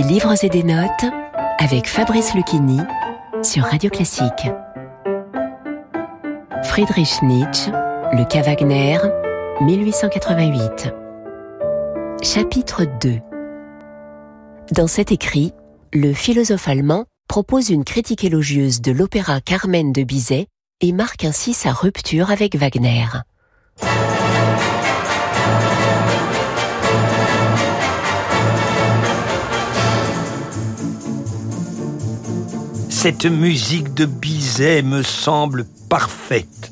livres et des notes avec Fabrice Lucchini sur Radio Classique. Friedrich Nietzsche, Le cas Wagner, 1888. Chapitre 2 Dans cet écrit, le philosophe allemand propose une critique élogieuse de l'opéra Carmen de Bizet et marque ainsi sa rupture avec Wagner. Cette musique de Bizet me semble parfaite.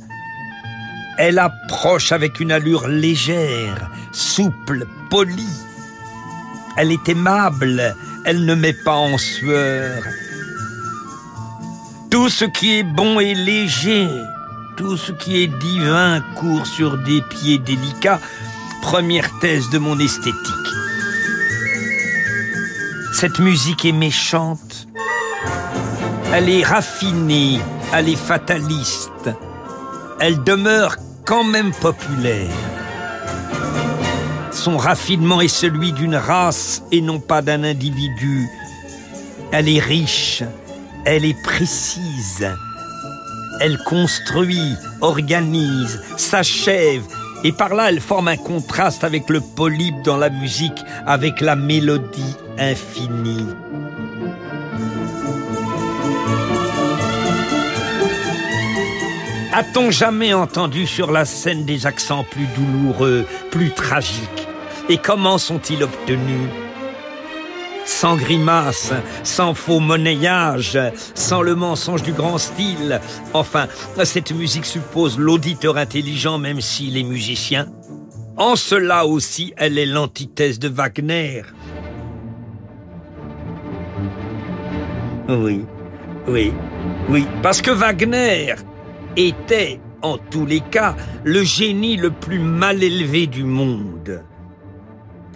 Elle approche avec une allure légère, souple, polie. Elle est aimable, elle ne met pas en sueur. Tout ce qui est bon et léger, tout ce qui est divin court sur des pieds délicats, première thèse de mon esthétique. Cette musique est méchante, elle est raffinée, elle est fataliste. Elle demeure quand même populaire. Son raffinement est celui d'une race et non pas d'un individu. Elle est riche, elle est précise. Elle construit, organise, s'achève, et par là elle forme un contraste avec le polype dans la musique, avec la mélodie infinie. A-t-on jamais entendu sur la scène des accents plus douloureux, plus tragiques Et comment sont-ils obtenus sans grimace, sans faux monnayage, sans le mensonge du grand style. Enfin, cette musique suppose l'auditeur intelligent même s'il est musicien. En cela aussi, elle est l'antithèse de Wagner. Oui, oui, oui, parce que Wagner était, en tous les cas, le génie le plus mal élevé du monde.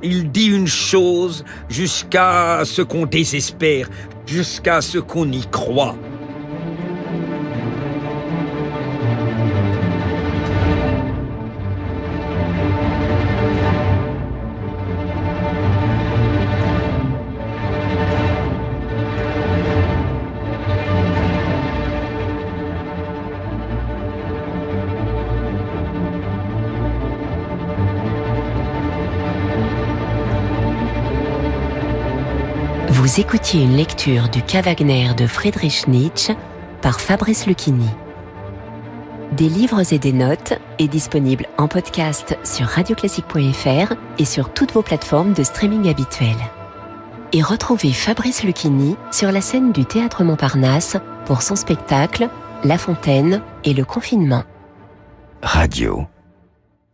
Il dit une chose jusqu'à ce qu'on désespère, jusqu'à ce qu'on y croit. Vous écoutiez une lecture du cas Wagner de Friedrich Nietzsche par Fabrice Lucchini. Des livres et des notes est disponible en podcast sur radioclassique.fr et sur toutes vos plateformes de streaming habituelles. Et retrouvez Fabrice Lucchini sur la scène du Théâtre Montparnasse pour son spectacle La Fontaine et le confinement. Radio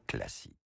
classique.